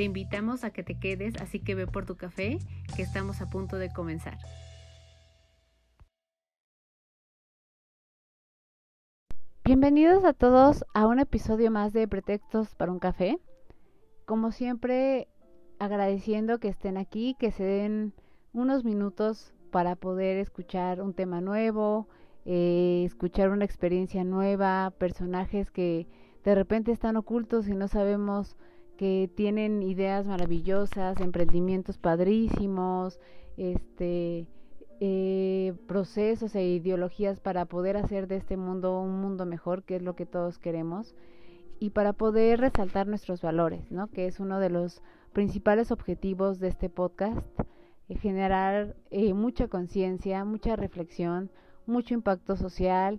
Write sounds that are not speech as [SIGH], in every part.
Te invitamos a que te quedes, así que ve por tu café, que estamos a punto de comenzar. Bienvenidos a todos a un episodio más de Pretextos para un café. Como siempre, agradeciendo que estén aquí, que se den unos minutos para poder escuchar un tema nuevo, eh, escuchar una experiencia nueva, personajes que de repente están ocultos y no sabemos que tienen ideas maravillosas, emprendimientos padrísimos, este, eh, procesos e ideologías para poder hacer de este mundo un mundo mejor, que es lo que todos queremos, y para poder resaltar nuestros valores, ¿no? Que es uno de los principales objetivos de este podcast, eh, generar eh, mucha conciencia, mucha reflexión, mucho impacto social,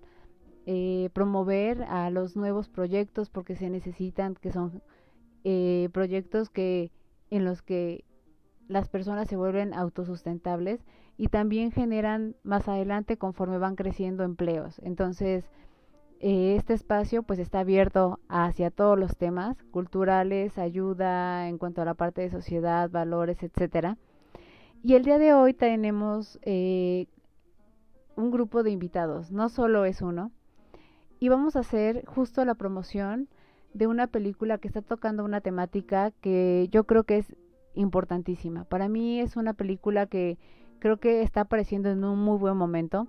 promover a los nuevos proyectos porque se necesitan, que son eh, proyectos que en los que las personas se vuelven autosustentables y también generan más adelante conforme van creciendo empleos. Entonces, eh, este espacio pues está abierto hacia todos los temas culturales, ayuda en cuanto a la parte de sociedad, valores, etcétera. Y el día de hoy tenemos eh, un grupo de invitados, no solo es uno, y vamos a hacer justo la promoción de una película que está tocando una temática que yo creo que es importantísima. Para mí es una película que creo que está apareciendo en un muy buen momento,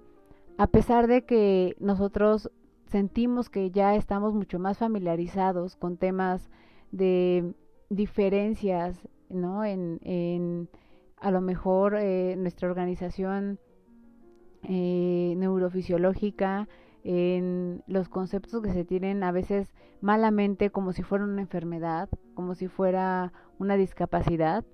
a pesar de que nosotros sentimos que ya estamos mucho más familiarizados con temas de diferencias, ¿no? En, en a lo mejor eh, nuestra organización eh, neurofisiológica, en los conceptos que se tienen a veces malamente como si fuera una enfermedad, como si fuera una discapacidad.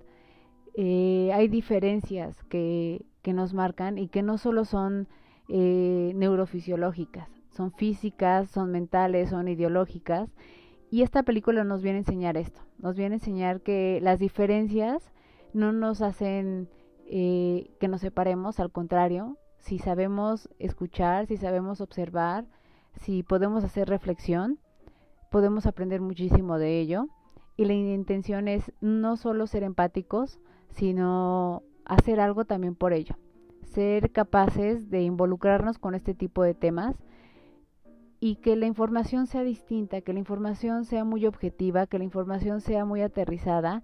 Eh, hay diferencias que, que, nos marcan y que no solo son eh, neurofisiológicas, son físicas, son mentales, son ideológicas. Y esta película nos viene a enseñar esto, nos viene a enseñar que las diferencias no nos hacen eh, que nos separemos, al contrario, si sabemos escuchar, si sabemos observar, si podemos hacer reflexión, podemos aprender muchísimo de ello. Y la intención es no solo ser empáticos, sino hacer algo también por ello. Ser capaces de involucrarnos con este tipo de temas y que la información sea distinta, que la información sea muy objetiva, que la información sea muy aterrizada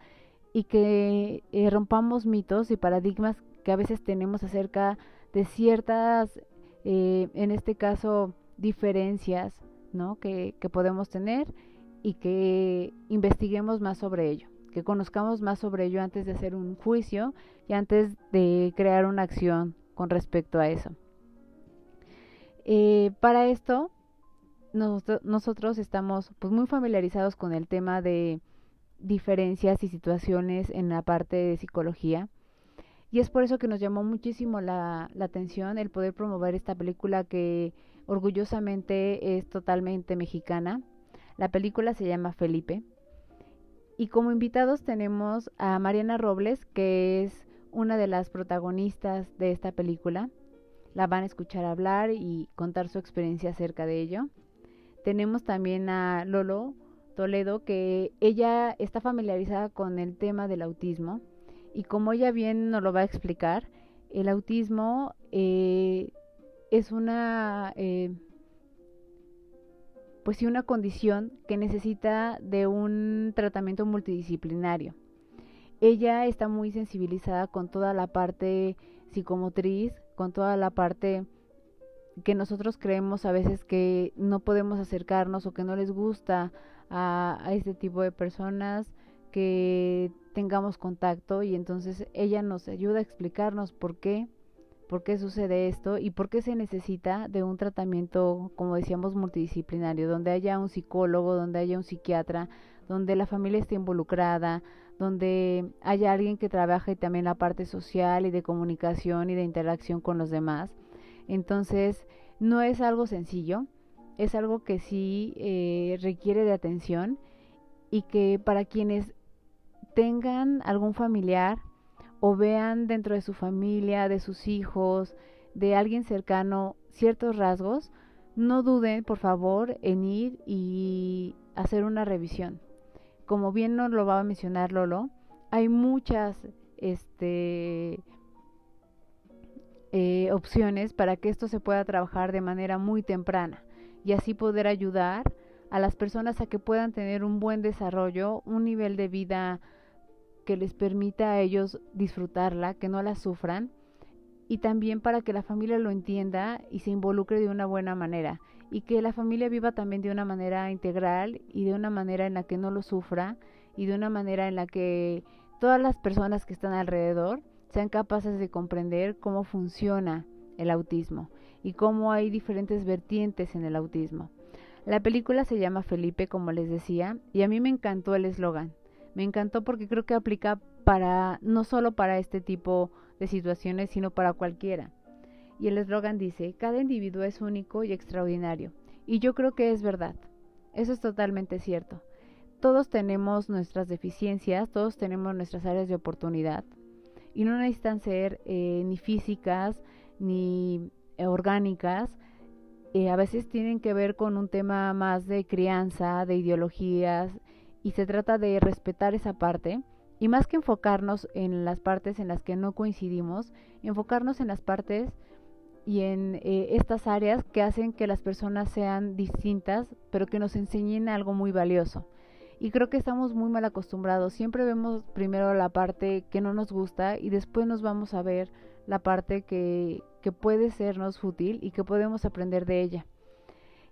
y que eh, rompamos mitos y paradigmas que a veces tenemos acerca de ciertas, eh, en este caso, diferencias ¿no? que, que podemos tener y que investiguemos más sobre ello, que conozcamos más sobre ello antes de hacer un juicio y antes de crear una acción con respecto a eso. Eh, para esto, nosotros estamos pues, muy familiarizados con el tema de diferencias y situaciones en la parte de psicología. Y es por eso que nos llamó muchísimo la, atención el poder promover esta película que orgullosamente es totalmente mexicana. La película se llama Felipe. Y como invitados tenemos a Mariana Robles, que es una de las protagonistas de esta película. La van a escuchar hablar y contar su experiencia acerca de ello. Tenemos también a Lolo Toledo, que ella está familiarizada con el tema del autismo y como ella bien nos lo va a explicar, el autismo eh, es una, eh, pues sí, una condición que necesita de un tratamiento multidisciplinario. Ella está muy sensibilizada con toda la parte psicomotriz, con toda la parte que nosotros creemos a veces que no podemos acercarnos o que no les gusta a, a este tipo de personas que tengamos contacto y entonces ella nos ayuda a explicarnos por qué, por qué sucede esto y por qué se necesita de un tratamiento, como decíamos, multidisciplinario, donde haya un psicólogo, donde haya un psiquiatra, donde la familia esté involucrada, donde haya alguien que trabaje también la parte social y de comunicación y de interacción con los demás. Entonces, no es algo sencillo, es algo que sí eh, requiere de atención y que para quienes tengan algún familiar o vean dentro de su familia, de sus hijos, de alguien cercano ciertos rasgos, no duden, por favor, en ir y hacer una revisión. Como bien nos lo va a mencionar Lolo, hay muchas este, eh, opciones para que esto se pueda trabajar de manera muy temprana y así poder ayudar a las personas a que puedan tener un buen desarrollo, un nivel de vida que les permita a ellos disfrutarla, que no la sufran y también para que la familia lo entienda y se involucre de una buena manera y que la familia viva también de una manera integral y de una manera en la que no lo sufra y de una manera en la que todas las personas que están alrededor sean capaces de comprender cómo funciona el autismo y cómo hay diferentes vertientes en el autismo. La película se llama Felipe, como les decía, y a mí me encantó el eslogan. Me encantó porque creo que aplica para no solo para este tipo de situaciones, sino para cualquiera. Y el eslogan dice, cada individuo es único y extraordinario. Y yo creo que es verdad. Eso es totalmente cierto. Todos tenemos nuestras deficiencias, todos tenemos nuestras áreas de oportunidad. Y no necesitan ser eh, ni físicas ni orgánicas. Eh, a veces tienen que ver con un tema más de crianza, de ideologías, y se trata de respetar esa parte y más que enfocarnos en las partes en las que no coincidimos, enfocarnos en las partes y en eh, estas áreas que hacen que las personas sean distintas, pero que nos enseñen algo muy valioso. Y creo que estamos muy mal acostumbrados. Siempre vemos primero la parte que no nos gusta y después nos vamos a ver la parte que, que puede sernos útil y que podemos aprender de ella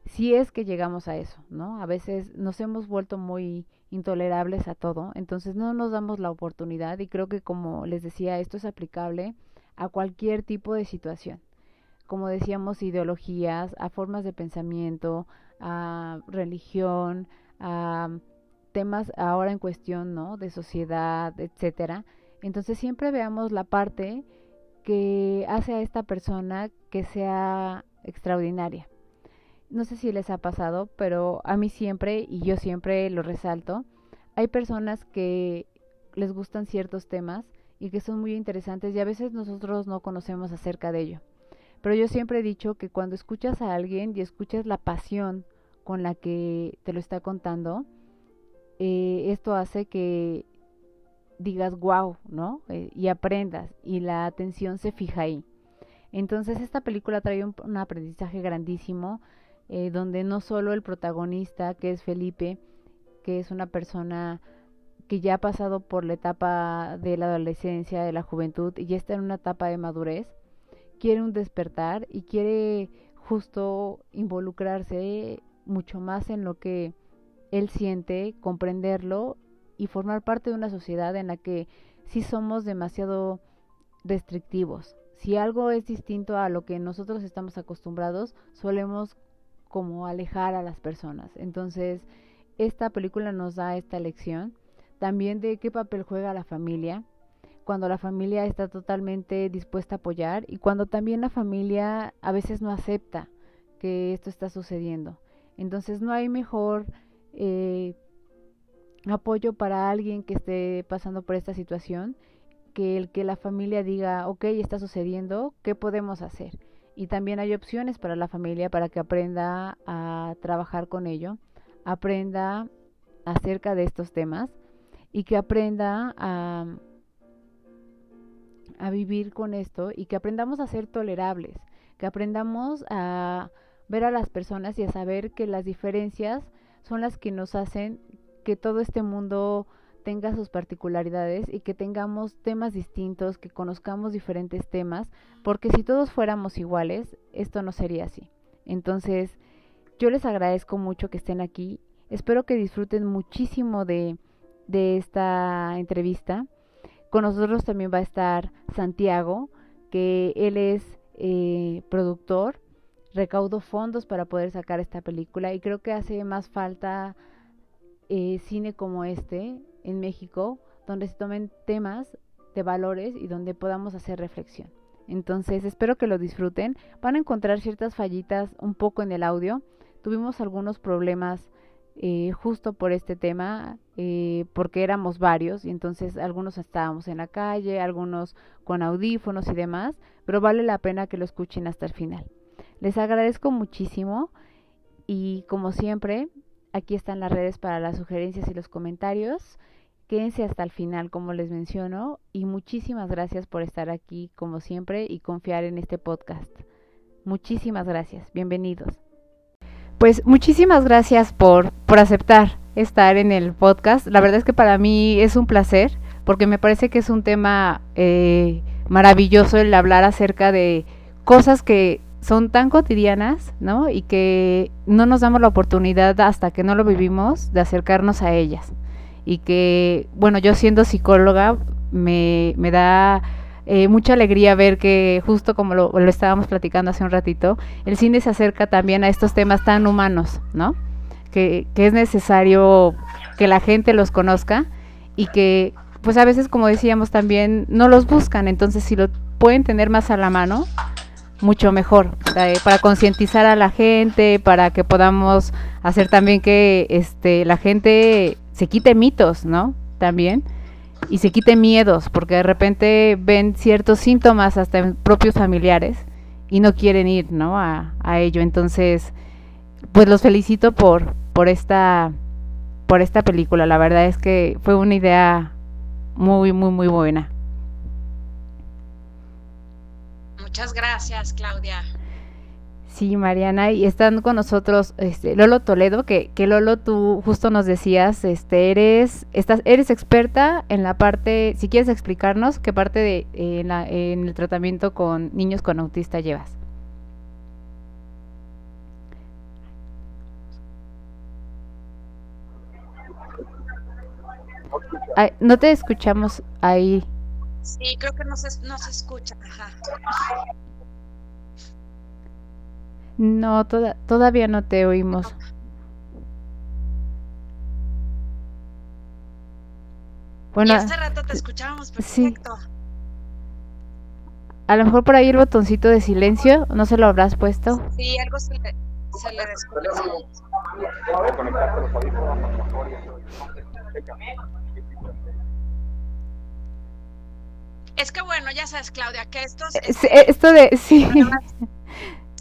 si es que llegamos a eso, ¿no? A veces nos hemos vuelto muy intolerables a todo, entonces no nos damos la oportunidad y creo que como les decía, esto es aplicable a cualquier tipo de situación. Como decíamos, ideologías, a formas de pensamiento, a religión, a temas ahora en cuestión, ¿no? De sociedad, etcétera. Entonces siempre veamos la parte que hace a esta persona que sea extraordinaria no sé si les ha pasado, pero a mí siempre, y yo siempre lo resalto, hay personas que les gustan ciertos temas y que son muy interesantes y a veces nosotros no conocemos acerca de ello. Pero yo siempre he dicho que cuando escuchas a alguien y escuchas la pasión con la que te lo está contando, eh, esto hace que digas wow, ¿no? Eh, y aprendas y la atención se fija ahí. Entonces esta película trae un aprendizaje grandísimo eh, donde no solo el protagonista, que es Felipe, que es una persona que ya ha pasado por la etapa de la adolescencia, de la juventud y ya está en una etapa de madurez, quiere un despertar y quiere justo involucrarse mucho más en lo que él siente, comprenderlo y formar parte de una sociedad en la que sí somos demasiado restrictivos. Si algo es distinto a lo que nosotros estamos acostumbrados, solemos como alejar a las personas. Entonces, esta película nos da esta lección también de qué papel juega la familia, cuando la familia está totalmente dispuesta a apoyar y cuando también la familia a veces no acepta que esto está sucediendo. Entonces no hay mejor eh, apoyo para alguien que esté pasando por esta situación que el que la familia diga, ok, está sucediendo, ¿qué podemos hacer? Y también hay opciones para la familia para que aprenda a trabajar con ello, aprenda acerca de estos temas y que aprenda a, a vivir con esto y que aprendamos a ser tolerables, que aprendamos a ver a las personas y a saber que las diferencias son las que nos hacen que todo este mundo tenga sus particularidades y que tengamos temas distintos, que conozcamos diferentes temas, porque si todos fuéramos iguales, esto no sería así. Entonces, yo les agradezco mucho que estén aquí. Espero que disfruten muchísimo de, de esta entrevista. Con nosotros también va a estar Santiago, que él es eh, productor, recaudo fondos para poder sacar esta película y creo que hace más falta eh, cine como este en México, donde se tomen temas de valores y donde podamos hacer reflexión. Entonces, espero que lo disfruten. Van a encontrar ciertas fallitas un poco en el audio. Tuvimos algunos problemas eh, justo por este tema, eh, porque éramos varios y entonces algunos estábamos en la calle, algunos con audífonos y demás, pero vale la pena que lo escuchen hasta el final. Les agradezco muchísimo y como siempre, aquí están las redes para las sugerencias y los comentarios. Quédense hasta el final, como les menciono, y muchísimas gracias por estar aquí, como siempre, y confiar en este podcast. Muchísimas gracias. Bienvenidos. Pues muchísimas gracias por, por aceptar estar en el podcast. La verdad es que para mí es un placer, porque me parece que es un tema eh, maravilloso el hablar acerca de cosas que son tan cotidianas, ¿no? Y que no nos damos la oportunidad hasta que no lo vivimos de acercarnos a ellas. Y que, bueno, yo siendo psicóloga me, me da eh, mucha alegría ver que justo como lo, lo, estábamos platicando hace un ratito, el cine se acerca también a estos temas tan humanos, ¿no? Que, que es necesario que la gente los conozca y que, pues a veces, como decíamos también, no los buscan, entonces si lo pueden tener más a la mano, mucho mejor eh, para concientizar a la gente, para que podamos hacer también que este la gente se quite mitos, ¿no? También y se quite miedos, porque de repente ven ciertos síntomas hasta en propios familiares y no quieren ir, ¿no? A, a ello. Entonces, pues los felicito por por esta por esta película. La verdad es que fue una idea muy muy muy buena. Muchas gracias, Claudia. Sí, Mariana, y están con nosotros este, Lolo Toledo, que, Lolo, tú justo nos decías, este, eres, estás, eres experta en la parte, si quieres explicarnos, qué parte de en, el tratamiento con niños con autista llevas. No te escuchamos ahí. Sí, creo que no se, no se escucha. Ajá. No, toda, todavía no te oímos. Bueno, y hace rato te escuchábamos perfecto. Sí. A lo mejor por ahí el botoncito de silencio, ¿no se lo habrás puesto? Sí, algo se le, se le desconectó. Es que bueno, ya sabes, Claudia, que estos... Es, esto de... Sí.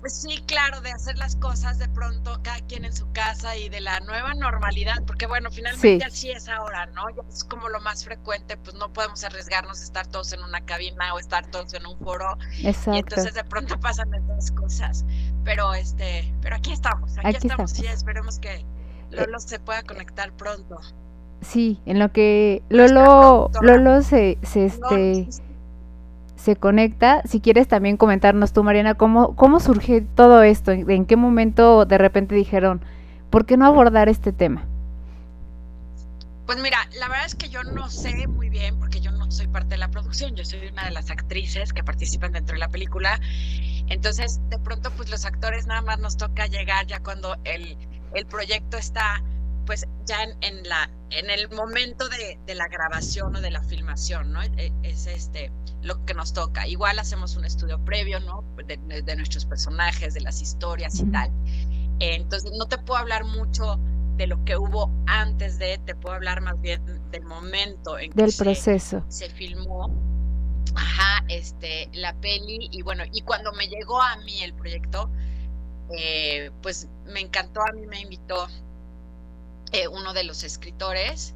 Sí, claro, de hacer las cosas de pronto cada quien en su casa y de la nueva normalidad, porque bueno, finalmente sí. así es ahora, ¿no? Ya es como lo más frecuente, pues no podemos arriesgarnos a estar todos en una cabina o estar todos en un foro. Exacto. Y entonces de pronto pasan estas cosas. Pero este, pero aquí estamos, aquí, aquí estamos, estamos, y esperemos que Lolo se pueda conectar pronto. Sí, en lo que Lolo, Lolo se, se este se conecta. Si quieres también comentarnos tú, Mariana, cómo, cómo surge todo esto, en, en qué momento de repente dijeron, ¿por qué no abordar este tema? Pues mira, la verdad es que yo no sé muy bien, porque yo no soy parte de la producción, yo soy una de las actrices que participan dentro de la película. Entonces, de pronto, pues los actores nada más nos toca llegar ya cuando el, el proyecto está pues ya en, en, la en el momento de, de, la grabación o de la filmación, ¿no? E, es este lo que nos toca. Igual hacemos un estudio previo, ¿no? De, de nuestros personajes, de las historias y tal. Entonces no te puedo hablar mucho de lo que hubo antes de, te puedo hablar más bien del momento en del que proceso. Se, se filmó. Ajá, este, la peli, y bueno, y cuando me llegó a mí el proyecto, eh, pues me encantó, a mí me invitó eh, uno de los escritores,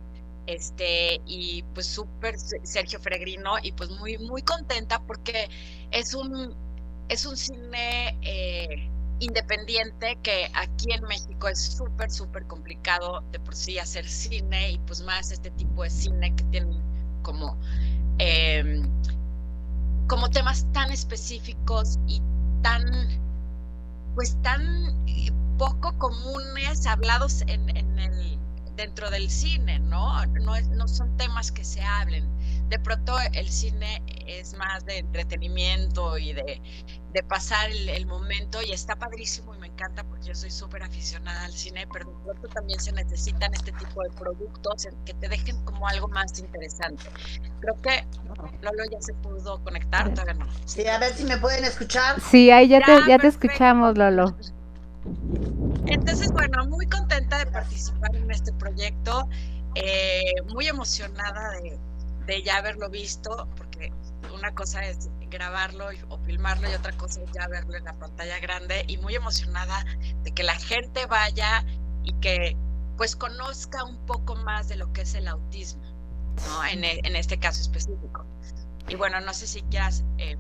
este, y pues súper Sergio Fregrino, y pues muy, muy contenta porque es un, es un cine eh, independiente que aquí en México es súper, súper complicado de por sí hacer cine y pues más este tipo de cine que tienen como, eh, como temas tan específicos y tan, pues tan poco comunes hablados en el, dentro del cine, ¿no? No, es, no son temas que se hablen. De pronto el cine es más de entretenimiento y de, de pasar el, momento y está padrísimo y me encanta porque yo soy súper aficionada al cine, pero de pronto también se necesitan este tipo de productos que te dejen como algo más interesante. Creo que Lolo ya se pudo conectar, todavía no. Sí, a ver si me pueden escuchar. Sí, ahí ya, te, ya te escuchamos, Lolo. Entonces, bueno, muy contenta de participar en este proyecto, eh, muy emocionada de, de ya haberlo visto, porque una cosa es grabarlo o filmarlo y otra cosa es ya verlo en la pantalla grande y muy emocionada de que la gente vaya y que pues conozca un poco más de lo que es el autismo, ¿no? En, e, en este caso específico. Y bueno, no sé si quieras eh,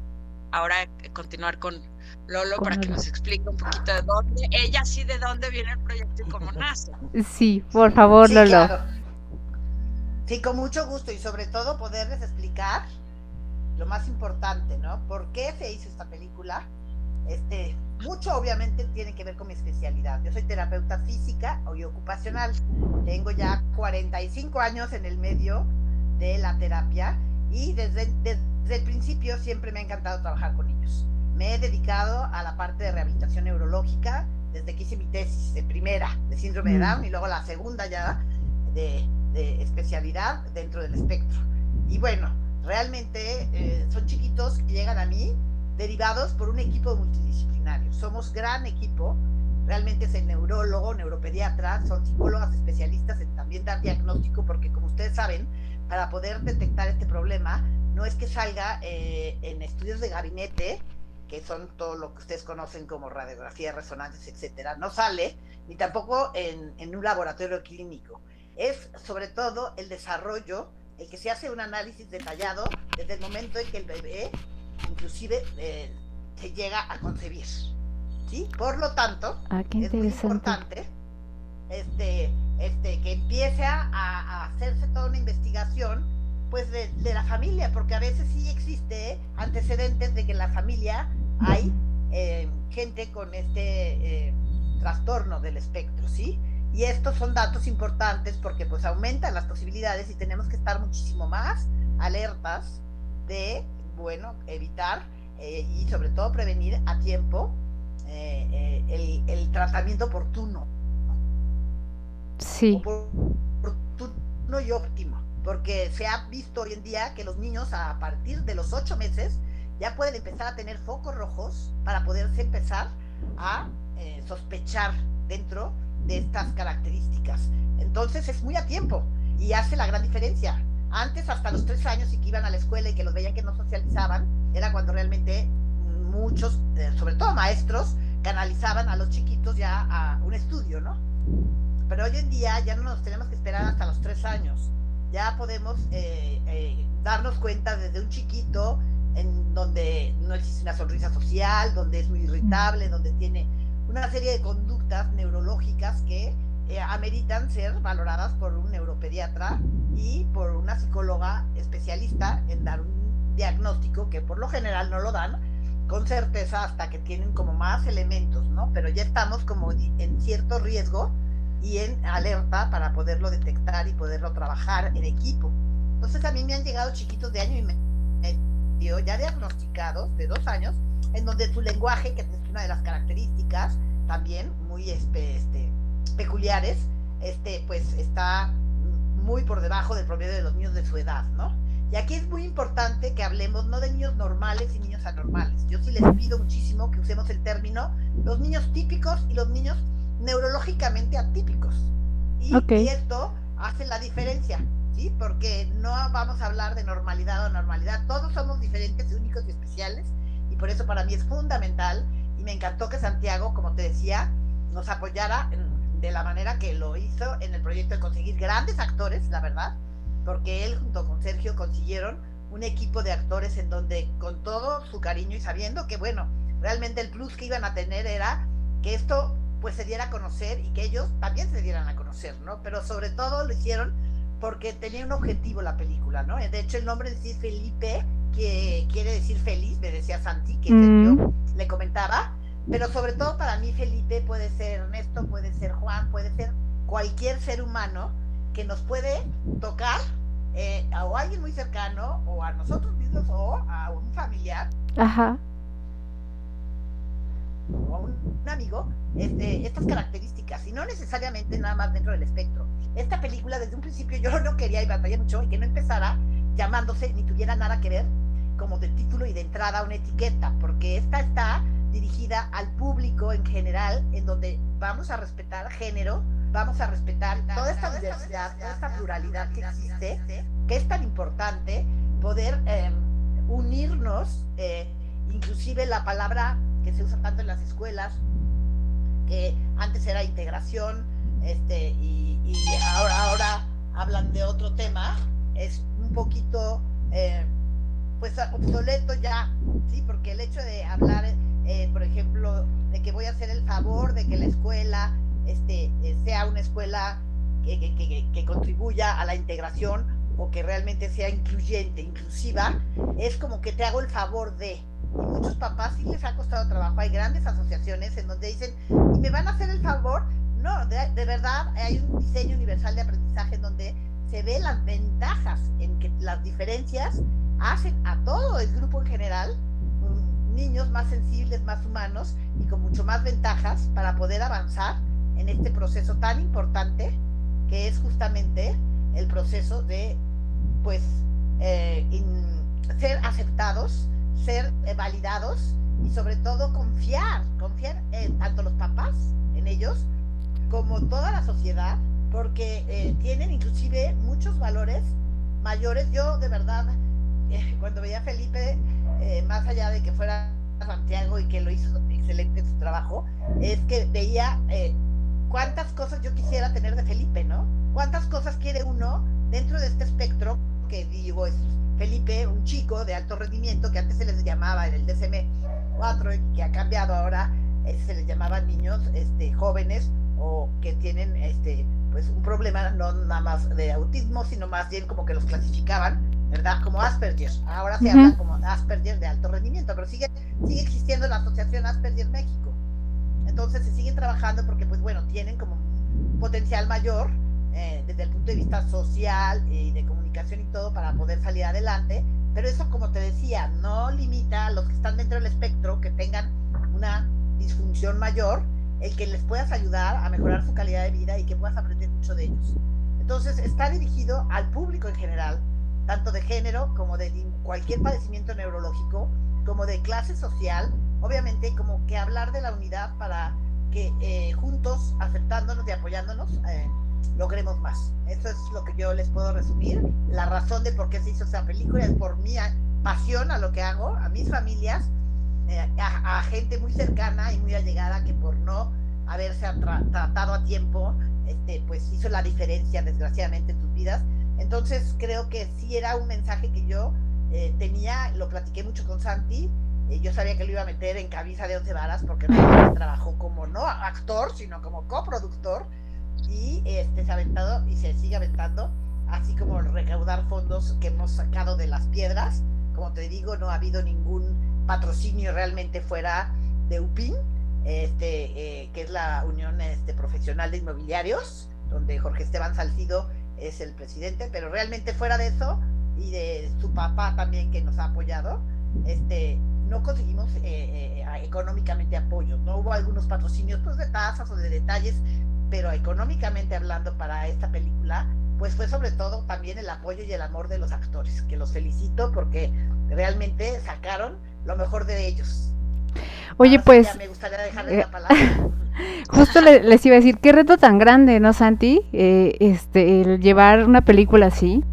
ahora continuar con Lolo para que nos explique un poquito de dónde, ella sí de dónde viene el proyecto y cómo nace. Sí, por favor, Lolo. Sí, con mucho gusto y sobre todo poderles explicar lo más importante, ¿no? ¿Por qué se hizo esta película? Este, mucho obviamente tiene que ver con mi especialidad. Yo soy terapeuta física y ocupacional. Tengo ya 45 años en el medio de la terapia y desde, desde el principio siempre me ha encantado trabajar con niños. Me he dedicado a la parte de rehabilitación neurológica desde que hice mi tesis de primera de síndrome de mm. Down y luego la segunda ya de, de especialidad dentro del espectro. Y bueno, Realmente eh, son chiquitos que llegan a mí derivados por un equipo multidisciplinario. Somos gran equipo, realmente es el neurólogo, neuropediatra, son psicólogas especialistas en también dar diagnóstico, porque como ustedes saben, para poder detectar este problema, no es que salga eh, en estudios de gabinete, que son todo lo que ustedes conocen como radiografía, resonancias, etcétera, no sale, ni tampoco en, en un laboratorio clínico. Es sobre todo el desarrollo el que se hace un análisis detallado desde el momento en que el bebé inclusive eh, se llega a concebir. ¿sí? Por lo tanto, ah, es muy importante este, este, que empiece a, hacerse toda una investigación pues de, la familia, porque a veces sí existe antecedentes de que en la familia hay eh, gente con este eh, trastorno del espectro, ¿sí? Y estos son datos importantes porque pues aumentan las posibilidades y tenemos que estar muchísimo más alertas de, bueno, evitar eh, y sobre todo prevenir a tiempo el, tratamiento oportuno. Sí. Oportuno y óptimo. Porque se ha visto hoy en día que los niños a partir de los ocho meses ya pueden empezar a tener focos rojos para poderse empezar a sospechar dentro de estas características. Entonces es muy a tiempo y hace la gran diferencia. Antes, hasta los tres años y que iban a la escuela y que los veían que no socializaban, era cuando realmente muchos, eh, sobre todo maestros, canalizaban a los chiquitos ya a un estudio, ¿no? Pero hoy en día ya no nos tenemos que esperar hasta los tres años. Ya podemos eh, eh, darnos cuenta desde un chiquito en donde no existe una sonrisa social, donde es muy irritable, donde tiene una serie de conductas neurológicas que eh, ameritan ser valoradas por un neuropediatra y por una psicóloga especialista en dar un diagnóstico que por lo general no lo dan con certeza hasta que tienen como más elementos, ¿no? Pero ya estamos como en cierto riesgo y en alerta para poderlo detectar y poderlo trabajar en equipo. Entonces a mí me han llegado chiquitos de año y medio ya diagnosticados de dos años en donde su lenguaje, que es una de las características, también muy este, este, peculiares, este, pues está muy por debajo del promedio de los niños de su edad, ¿no? Y aquí es muy importante que hablemos no de niños normales y niños anormales. Yo sí les pido muchísimo que usemos el término los niños típicos y los niños neurológicamente atípicos. Y, y esto hace la diferencia, ¿sí? Porque no vamos a hablar de normalidad o normalidad. Todos somos diferentes, únicos y especiales. Y por eso para mí es fundamental me encantó que Santiago, como te decía, nos apoyara de la manera que lo hizo en el proyecto de conseguir grandes actores, la verdad, porque él junto con Sergio consiguieron un equipo de actores en donde con todo su cariño y sabiendo que, bueno, realmente el plus que iban a tener era que esto pues se diera a conocer y que ellos también se dieran a conocer, ¿no? Pero sobre todo lo hicieron porque tenía un objetivo la película, ¿no? De hecho el nombre de Felipe que quiere decir feliz, me decía Santi, que mm. le comentaba, pero sobre todo para mí Felipe puede ser Ernesto, puede ser Juan, puede ser cualquier ser humano que nos puede tocar eh, a alguien muy cercano o a nosotros mismos o a un familiar. Ajá. Un amigo este, estas características y no necesariamente nada más dentro del espectro. Esta película desde un principio yo no quería y batallé mucho y que no empezara llamándose ni tuviera nada que ver como de título y de entrada una etiqueta, porque esta está dirigida al público en general, en donde vamos a respetar género, vamos a respetar toda esta diversidad, toda esta pluralidad que existe, que es tan importante poder eh, unirnos, eh, inclusive la palabra que se usa tanto en las escuelas, que antes era integración, este, y, ahora, ahora hablan de otro tema, es un poquito eh, pues obsoleto ya, sí, porque el hecho de hablar, eh, por ejemplo, de que voy a hacer el favor de que la escuela este, eh, sea una escuela que, que, que, contribuya a la integración o que realmente sea incluyente, inclusiva, es como que te hago el favor de. Y muchos papás sí les ha costado trabajo. Hay grandes asociaciones en donde dicen, ¿y me van a hacer el favor? No, de, de verdad hay un diseño universal de aprendizaje en donde se ve las ventajas en que las diferencias hacen a todo el grupo en general niños más sensibles, más humanos y con mucho más ventajas para poder avanzar en este proceso tan importante que es justamente el proceso de pues eh, ser aceptados, ser eh, validados y sobre todo confiar, confiar en tanto los papás en ellos como toda la sociedad porque eh, tienen inclusive muchos valores mayores. Yo de verdad eh, cuando veía a Felipe, eh, más allá de que fuera Santiago y que lo hizo excelente su trabajo, es que veía eh, cuántas cosas yo quisiera tener de Felipe, ¿no? Cuántas cosas quiere uno dentro de este espectro que digo es Felipe, un chico de alto rendimiento que antes se les llamaba en el DSM 4 y que ha cambiado ahora, se les llamaba niños este, jóvenes o que tienen este, pues un problema no nada más de autismo, sino más bien como que los clasificaban ¿verdad? Como Asperger. Ahora se habla como Asperger de alto rendimiento, pero sigue, sigue existiendo la Asociación Asperger México. Entonces se siguen trabajando porque, pues bueno, tienen como un potencial mayor eh, desde el punto de vista social y de comunicación y todo para poder salir adelante. Pero eso, como te decía, no limita a los que están dentro del espectro que tengan una disfunción mayor, el que les puedas ayudar a mejorar su calidad de vida y que puedas aprender mucho de ellos. Entonces, está dirigido al público en general, tanto de género como de cualquier padecimiento neurológico, como de clase social, obviamente como que hablar de la unidad para que eh, juntos, aceptándonos y apoyándonos, eh, logremos más. Eso es lo que yo les puedo resumir. La razón de por qué se hizo esa película es por mi pasión a lo que hago, a mis familias, eh, a, gente muy cercana y muy allegada que por no haberse tratado a tiempo, este, pues hizo la diferencia desgraciadamente en sus vidas entonces creo que sí era un mensaje que yo eh, tenía, lo platiqué mucho con Santi, eh, yo sabía que lo iba a meter en cabeza de once varas porque trabajó como no actor, sino como coproductor y este, se ha aventado y se sigue aventando, así como recaudar fondos que hemos sacado de las piedras. Como te digo, no ha habido ningún patrocinio realmente fuera de UPIN, este, eh, que es la Unión este, Profesional de Inmobiliarios, donde Jorge Esteban Salcido es el presidente, pero realmente fuera de eso y de su papá también que nos ha apoyado, este, no conseguimos eh, eh, económicamente apoyo. No hubo algunos patrocinios pues, de tasas o de detalles, pero económicamente hablando para esta película, pues fue sobre todo también el apoyo y el amor de los actores, que los felicito porque realmente sacaron lo mejor de ellos. Oye, pues... me gustaría dejarles la eh, palabra. [LAUGHS] Justo les iba a decir, qué reto tan grande, ¿no, Santi? Eh, este, el llevar una película así.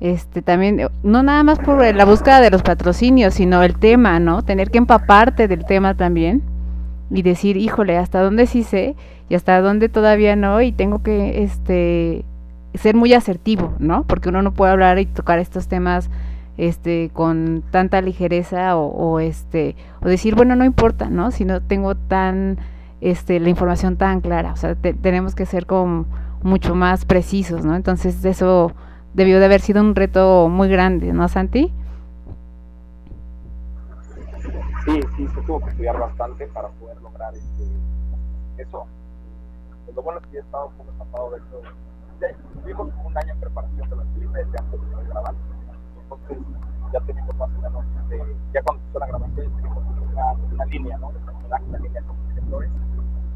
Este, también, eh, no nada más por la búsqueda de los patrocinios, sino el tema, ¿no? Tener que empaparte del tema también y decir, híjole, hasta dónde sí sé y hasta dónde todavía no y tengo que, este, ser muy asertivo, ¿no? Porque uno no puede hablar y tocar estos temas este con tanta ligereza o, o, este o decir bueno no importa no si no tengo tan este la información tan clara o sea tenemos que ser como mucho más precisos no entonces eso debió de haber sido un reto muy grande no Santi sí sí se tuvo que estudiar bastante para poder lograr este eso lo bueno es que he estado un poco empapado de eso tuvimos un año en preparación de las películas ya antes de grabar entonces ya tenemos más o menos, este, ya cuando empezó la grabación, tenemos una, una línea, ¿no? Una línea con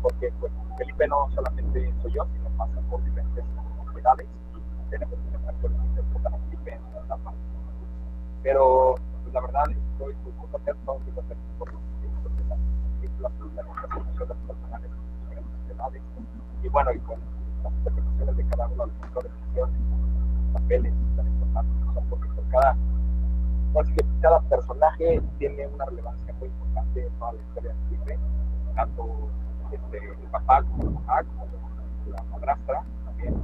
porque pues, Felipe no solamente soy yo, sino pasa por diferentes edades tenemos un que Felipe en. Pero pues, la verdad estoy muy contento, muy contento por la película, la de edades y bueno, y con las interpretaciones de cada uno de los actores que hicieron papeles tan importantes, ¿no? porque por cada Así que cada personaje tiene una relevancia muy importante en toda la historia del Felipe, tanto este, el papá como la mamá, como la madrastra, también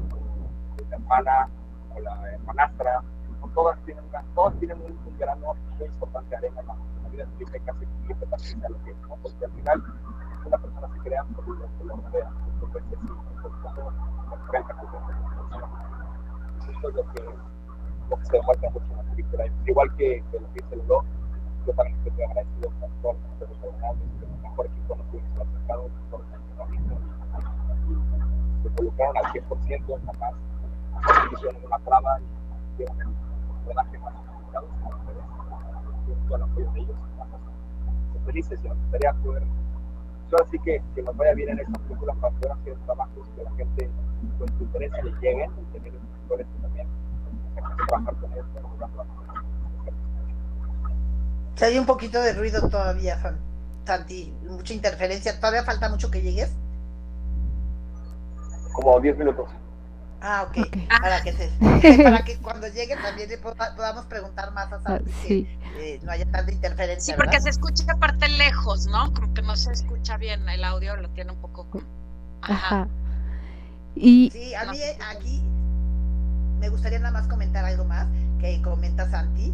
la hermana o la hermanastra, todas tienen, un, un, grano muy importante de arena en la, vida de Felipe, casi Felipe también sea lo que porque al final una persona se crea por lo que lo rodea, entonces sí, por todo se enfrenta con Eso es lo que, lo que se demuestra mucho en la película, igual que, que lo que dice Lolo, yo también estoy agradecido con todos los originales, que el mejor equipo nos haber acercado, los protagonistas, se involucraron al 100%, jamás hicieron una trama y dieron el personaje más complicado, todo el apoyo de ellos, estamos felices y nos gustaría poder, yo así que, que nos vaya bien en esta película para poder hacer trabajos que la gente con su interés le lleguen, y tener actores que también trabajar con ellos, Se hay un poquito de ruido todavía, Santi, mucha interferencia. ¿Todavía falta mucho que llegues? Como 10 minutos. Ah, ok. okay. Para, que se, [LAUGHS] para que cuando llegue también podamos preguntar más a Santi. Sí. Que, eh, no haya tanta interferencia. Sí, porque ¿verdad? se escucha aparte lejos, ¿no? Como que no se escucha bien el audio, lo tiene un poco. Ajá. Ajá. Y... Sí, a mí aquí me gustaría nada más comentar algo más que comenta Santi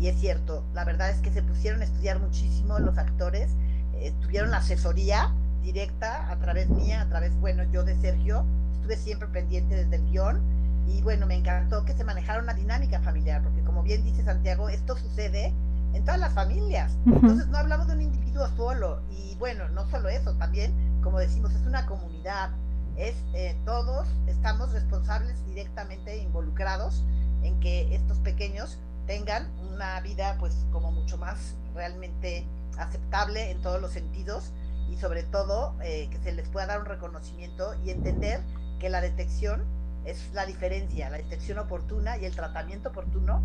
y es cierto, la verdad es que se pusieron a estudiar muchísimo los actores, eh, tuvieron la asesoría directa a través mía, a través, bueno, yo de Sergio, estuve siempre pendiente desde el guion. Y bueno, me encantó que se manejara una dinámica familiar, porque como bien dice Santiago, esto sucede en todas las familias, uh -huh. entonces no hablamos de un individuo solo. Y bueno, no solo eso, también, como decimos, es una comunidad, es eh, todos estamos responsables directamente involucrados en que estos pequeños tengan una vida pues como mucho más realmente aceptable en todos los sentidos y sobre todo eh, que se les pueda dar un reconocimiento y entender que la detección es la diferencia, la detección oportuna y el tratamiento oportuno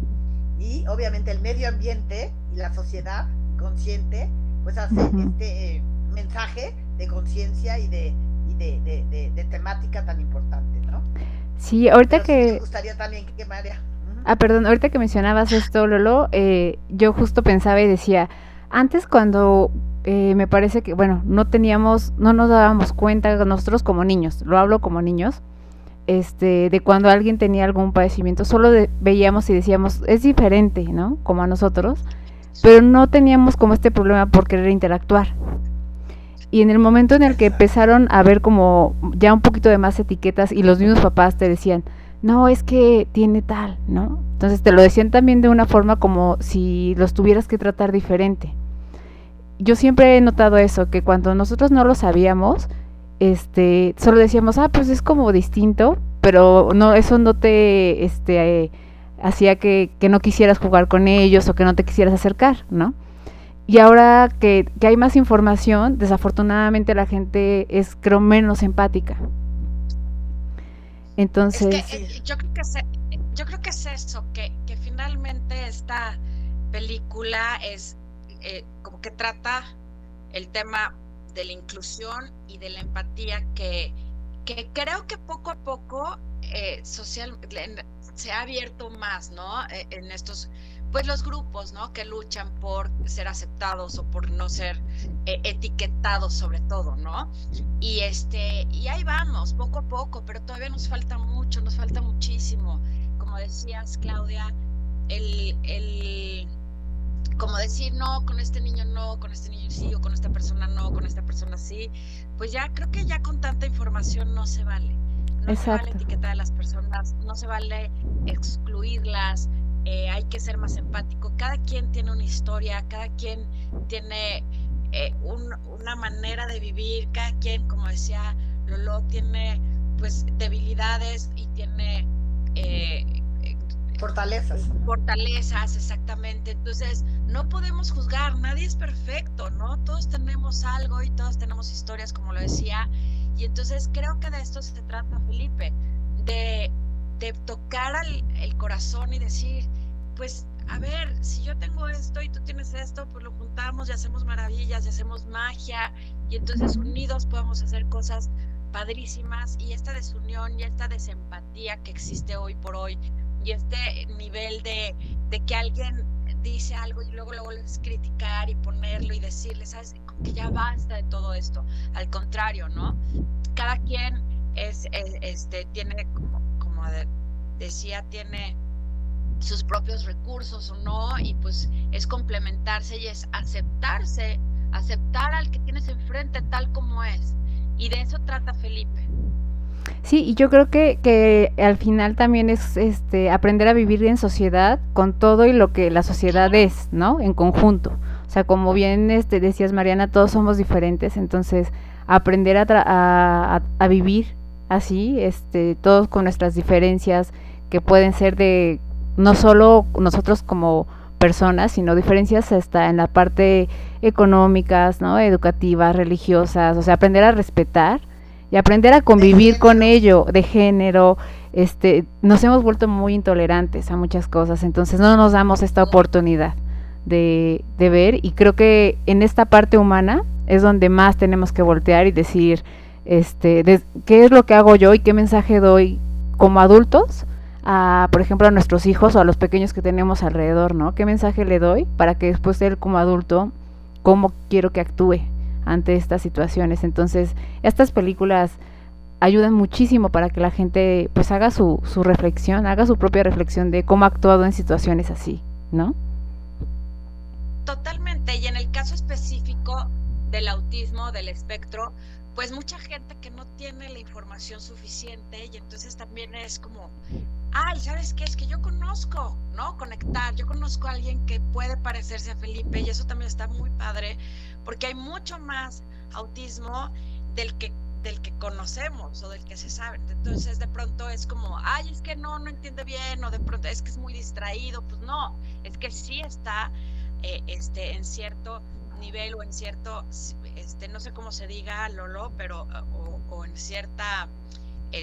y obviamente el medio ambiente y la sociedad consciente pues hace uh -huh. este eh, mensaje de conciencia y de de, de, de, de, temática tan importante, ¿no? Sí, ahorita Pero que... me gustaría también que María... Ah, perdón, ahorita que mencionabas esto, Lolo, eh, yo justo pensaba y decía, antes cuando eh, me parece que, bueno, no teníamos, no nos dábamos cuenta nosotros como niños, lo hablo como niños, este, de cuando alguien tenía algún padecimiento, solo de, veíamos y decíamos, es diferente, ¿no? Como a nosotros, pero no teníamos como este problema por querer interactuar. Y en el momento en el que empezaron a ver como ya un poquito de más etiquetas y los mismos papás te decían, no, es que tiene tal, ¿no? Entonces te lo decían también de una forma como si los tuvieras que tratar diferente. Yo siempre he notado eso, que cuando nosotros no lo sabíamos, este, solo decíamos, ah, pues es como distinto, pero no, eso no te, este, eh, hacía que, que no quisieras jugar con ellos o que no te quisieras acercar, ¿no? Y ahora que, que, hay más información, desafortunadamente la gente es, creo, menos empática. Entonces... Es que, eh, yo, creo que es, yo creo que es eso, que, que finalmente esta película es eh, como que trata el tema de la inclusión y de la empatía que, que creo que poco a poco eh, social, se ha abierto más, ¿no? En estos pues los grupos, ¿no? Que luchan por ser aceptados o por no ser eh, etiquetados sobre todo, ¿no? Y este, y ahí vamos, poco a poco, pero todavía nos falta mucho, nos falta muchísimo. Como decías, Claudia, el, el como decir no, con este niño no, con este niño sí, o con esta persona no, con esta persona sí, pues ya creo que ya con tanta información no se vale. No Exacto. se vale etiquetar a las personas, no se vale excluirlas, eh, hay que ser más empático. Cada quien tiene una historia, cada quien tiene eh, un, una manera de vivir, cada quien, como decía Lolo, tiene pues debilidades y tiene eh, fortalezas. Fortalezas, exactamente. Entonces, no podemos juzgar, nadie es perfecto, ¿no? Todos tenemos algo y todos tenemos historias, como lo decía, Y entonces creo que de esto se trata, Felipe, de, de tocar al, el corazón y decir, pues a ver, si yo tengo esto y tú tienes esto, pues lo juntamos y hacemos maravillas y hacemos magia y entonces unidos podemos hacer cosas padrísimas y esta desunión y esta desempatía que existe hoy por hoy y este nivel de, de que alguien dice algo y luego lo vuelves a criticar y ponerlo y decirle, ¿sabes? que ya basta de todo esto. Al contrario, ¿no? Cada quien es, este, tiene, como, como decía, tiene sus propios recursos o no, y pues es complementarse y es aceptarse, aceptar al que tienes enfrente tal como es. Y de eso trata Felipe. Sí, y yo creo que, que al final también es este aprender a vivir en sociedad con todo y lo que la sociedad es, ¿no? En conjunto. O sea, como bien este, decías Mariana, todos somos diferentes, entonces aprender a, a, a vivir así, este, todos con nuestras diferencias que pueden ser de no solo nosotros como personas, sino diferencias hasta en la parte económicas, ¿no? educativas, religiosas, o sea, aprender a respetar y aprender a convivir con ello, de género, este, nos hemos vuelto muy intolerantes a muchas cosas, entonces no nos damos esta oportunidad de, de ver y creo que en esta parte humana es donde más tenemos que voltear y decir, este, de, qué es lo que hago yo y qué mensaje doy como adultos a, por ejemplo, a nuestros hijos o a los pequeños que tenemos alrededor, ¿no? ¿Qué mensaje le doy para que después él como adulto, cómo quiero que actúe ante estas situaciones? Entonces, estas películas ayudan muchísimo para que la gente pues haga su, su reflexión, haga su propia reflexión de cómo ha actuado en situaciones así, ¿no? Totalmente, y en el caso específico del autismo, del espectro, pues mucha gente que no tiene la información suficiente y entonces también es como, ay, ¿sabes qué? Es que yo conozco, ¿no? Conectar, yo conozco a alguien que puede parecerse a Felipe y eso también está muy padre porque hay mucho más autismo del que del que conocemos o del que se sabe. Entonces de pronto es como, ay, es que no, no entiende bien o de pronto es que es muy distraído. Pues no, es que sí está eh, este, en cierto nivel o en cierto, este, no sé cómo se diga, Lolo, pero o, en cierta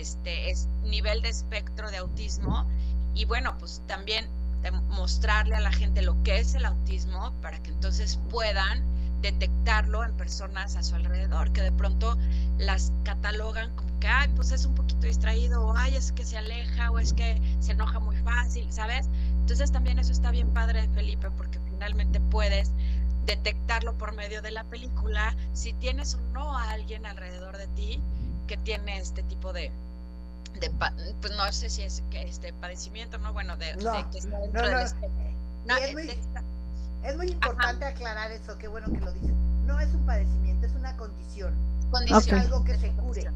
este es nivel de espectro de autismo y bueno, pues también mostrarle a la gente lo que es el autismo para que entonces puedan detectarlo en personas a su alrededor, que de pronto las catalogan como que, ay, pues es un poquito distraído, o ay, es que se aleja, o es que se enoja muy fácil, ¿sabes? Entonces también eso está bien padre, Felipe, porque finalmente puedes detectarlo por medio de la película si tienes o no a alguien alrededor de ti que tiene este tipo de, de pues no sé si es que este padecimiento no bueno de, no, que está dentro no, este, no, es, muy, es, muy, importante aclarar eso qué bueno que lo dices. No es un padecimiento es una condición, condición. es algo que se cure.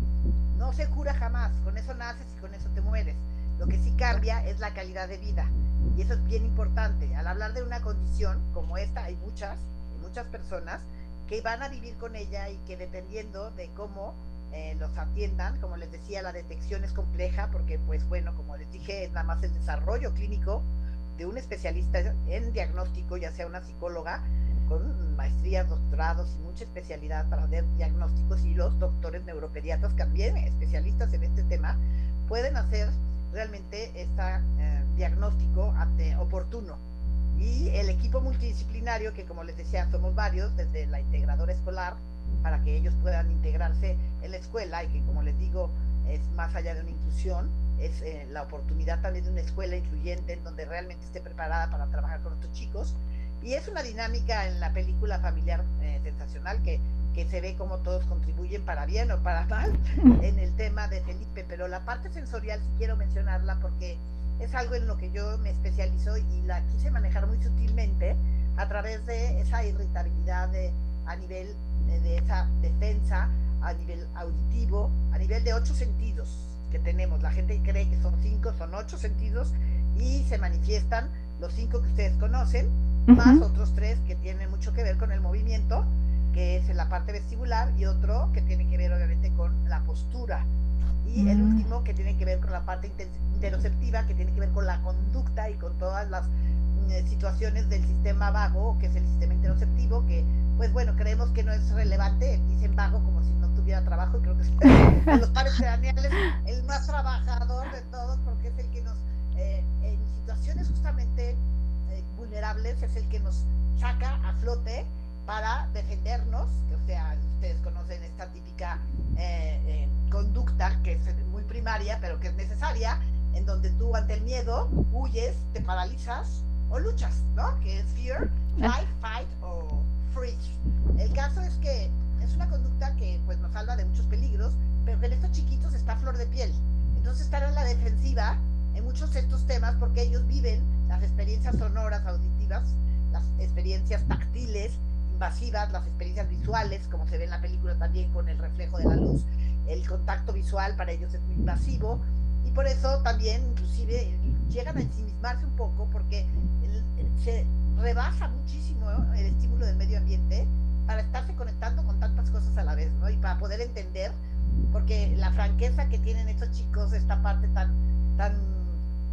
no se cura jamás. Con eso naces y con eso te mueres. Lo que sí cambia es la calidad de vida. Y eso es bien importante. Al hablar de una condición como esta hay muchas muchas personas que van a vivir con ella y que dependiendo de cómo eh, los atiendan, como les decía, la detección es compleja porque, pues bueno, como les dije, es nada más el desarrollo clínico de un especialista en diagnóstico, ya sea una psicóloga con maestrías, doctorados y mucha especialidad para hacer diagnósticos. Y los doctores neuropediatras también especialistas en este tema pueden hacer realmente este diagnóstico oportuno. Y el equipo multidisciplinario, que como les decía, somos varios, desde la integradora escolar, para que ellos puedan integrarse en la escuela y que como les digo, es más allá de una inclusión, es eh, la oportunidad también de una escuela incluyente en donde realmente esté preparada para trabajar con otros chicos. Y es una dinámica en la película familiar eh, sensacional que, que se ve como todos contribuyen para bien o para mal [LAUGHS] en el tema de Felipe, pero la parte sensorial sí quiero mencionarla porque es algo en lo que yo me especializo y la quise manejar muy sutilmente a través de esa irritabilidad de, a nivel de, esa defensa, a nivel auditivo, a nivel de ocho sentidos que tenemos. La gente cree que son cinco, son ocho sentidos y se manifiestan los cinco que ustedes conocen, más otros tres que tienen mucho que ver con el movimiento, que es en la parte vestibular, y otro que tiene que ver obviamente con la postura. Y el último que tiene que ver con la parte interoceptiva, que tiene que ver con la conducta y con todas las mm, situaciones del sistema vago, que es el sistema interoceptivo, que pues bueno, creemos que no es relevante, dicen vago como si no tuviera trabajo, y creo que es de [LAUGHS] los padres craneales el más trabajador de todos, porque es el que nos, eh, en situaciones justamente eh, vulnerables, es el que nos saca a flote para defendernos, que o sea, ustedes conocen esta típica eh, conducta que es muy primaria, pero que es necesaria, en donde tú ante el miedo huyes, te paralizas o luchas, ¿no? Que es fear, ah. fight, fight o freeze. El caso es que es una conducta que pues nos salva de muchos peligros, pero que en estos chiquitos está a flor de piel. Entonces están en la defensiva en muchos de estos temas porque ellos viven las experiencias sonoras, auditivas, las experiencias táctiles, invasivas, las experiencias visuales, como se ve en la película también con el reflejo de la luz. El contacto visual para ellos es muy invasivo y por eso también inclusive llegan a ensimismarse un poco porque se rebasa muchísimo el estímulo del medio ambiente para estarse conectando con tantas cosas a la vez, ¿no? Y para poder entender, porque la franqueza que tienen estos chicos, esta parte tan, tan,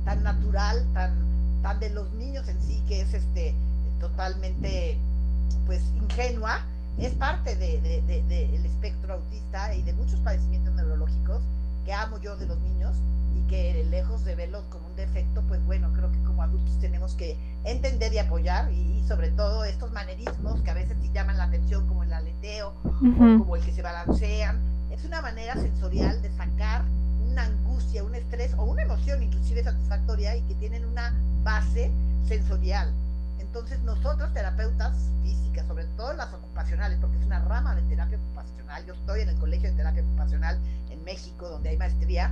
tan natural, tan, tan de los niños en sí, que es este totalmente pues ingenua, es parte del de, de, espectro autista y de muchos padecimientos neurológicos que amo yo de los niños y que lejos de verlos como un defecto, pues bueno, creo que como adultos tenemos que entender y apoyar y, sobre todo estos manerismos que a veces sí llaman la atención como el aleteo o como el que se balancean, es una manera sensorial de sacar una angustia, un estrés o una emoción inclusive satisfactoria y que tienen una base sensorial. Entonces nosotros, terapeutas físicas, sobre todo las ocupacionales, porque es una rama de terapia ocupacional, yo estoy en el Colegio de Terapia Ocupacional en México, donde hay maestría,